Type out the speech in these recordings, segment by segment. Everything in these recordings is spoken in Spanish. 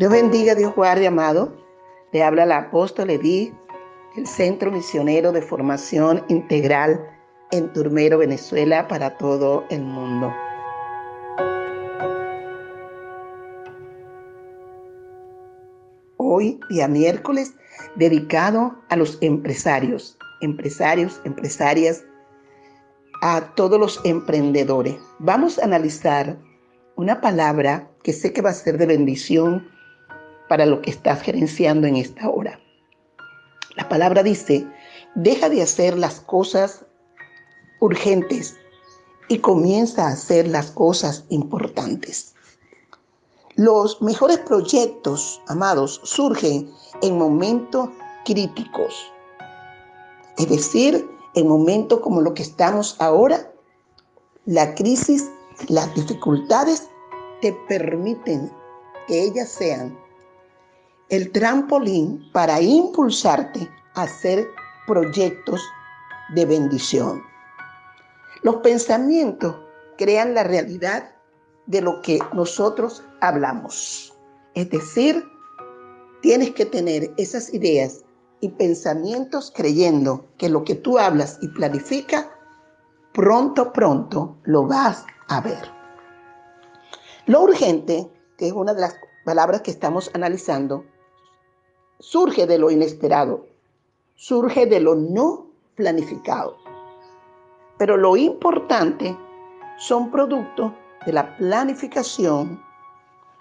Dios bendiga, Dios guarde, amado. Le habla la apóstol Edith, el Centro Misionero de Formación Integral en Turmero, Venezuela, para todo el mundo. Hoy, día miércoles, dedicado a los empresarios, empresarios, empresarias, a todos los emprendedores. Vamos a analizar una palabra que sé que va a ser de bendición para lo que estás gerenciando en esta hora. La palabra dice, deja de hacer las cosas urgentes y comienza a hacer las cosas importantes. Los mejores proyectos, amados, surgen en momentos críticos. Es decir, en momentos como lo que estamos ahora, la crisis, las dificultades te permiten que ellas sean el trampolín para impulsarte a hacer proyectos de bendición. Los pensamientos crean la realidad de lo que nosotros hablamos. Es decir, tienes que tener esas ideas y pensamientos creyendo que lo que tú hablas y planificas, pronto, pronto lo vas a ver. Lo urgente, que es una de las palabras que estamos analizando, surge de lo inesperado, surge de lo no planificado. Pero lo importante son productos de la planificación,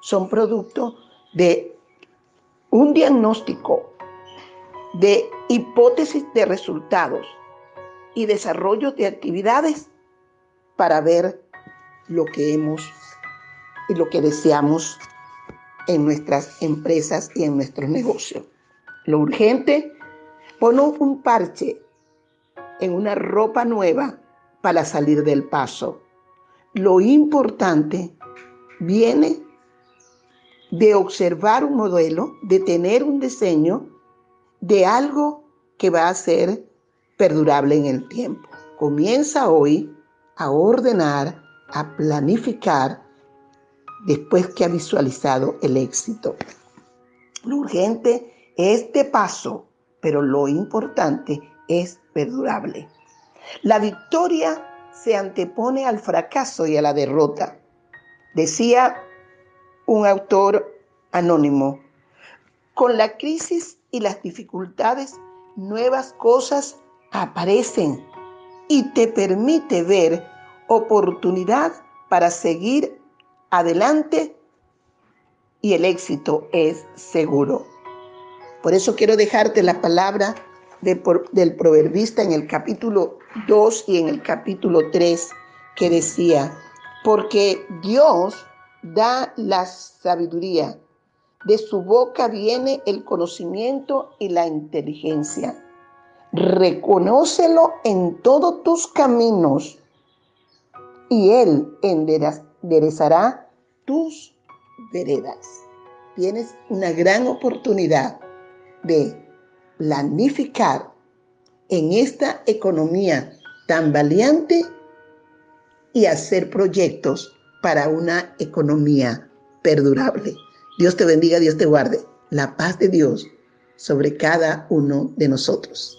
son productos de un diagnóstico, de hipótesis de resultados y desarrollo de actividades para ver lo que hemos y lo que deseamos en nuestras empresas y en nuestros negocios. Lo urgente, pon un parche en una ropa nueva para salir del paso. Lo importante viene de observar un modelo, de tener un diseño de algo que va a ser perdurable en el tiempo. Comienza hoy a ordenar, a planificar después que ha visualizado el éxito. Lo urgente es de paso, pero lo importante es perdurable. La victoria se antepone al fracaso y a la derrota. Decía un autor anónimo, con la crisis y las dificultades, nuevas cosas aparecen y te permite ver oportunidad para seguir adelante y el éxito es seguro. Por eso quiero dejarte la palabra del proverbista en el capítulo 2 y en el capítulo 3 que decía, porque Dios da la sabiduría, de su boca viene el conocimiento y la inteligencia. Reconócelo en todos tus caminos y Él enderezará tus veredas. Tienes una gran oportunidad de planificar en esta economía tan valiente y hacer proyectos para una economía perdurable. Dios te bendiga, Dios te guarde. La paz de Dios sobre cada uno de nosotros.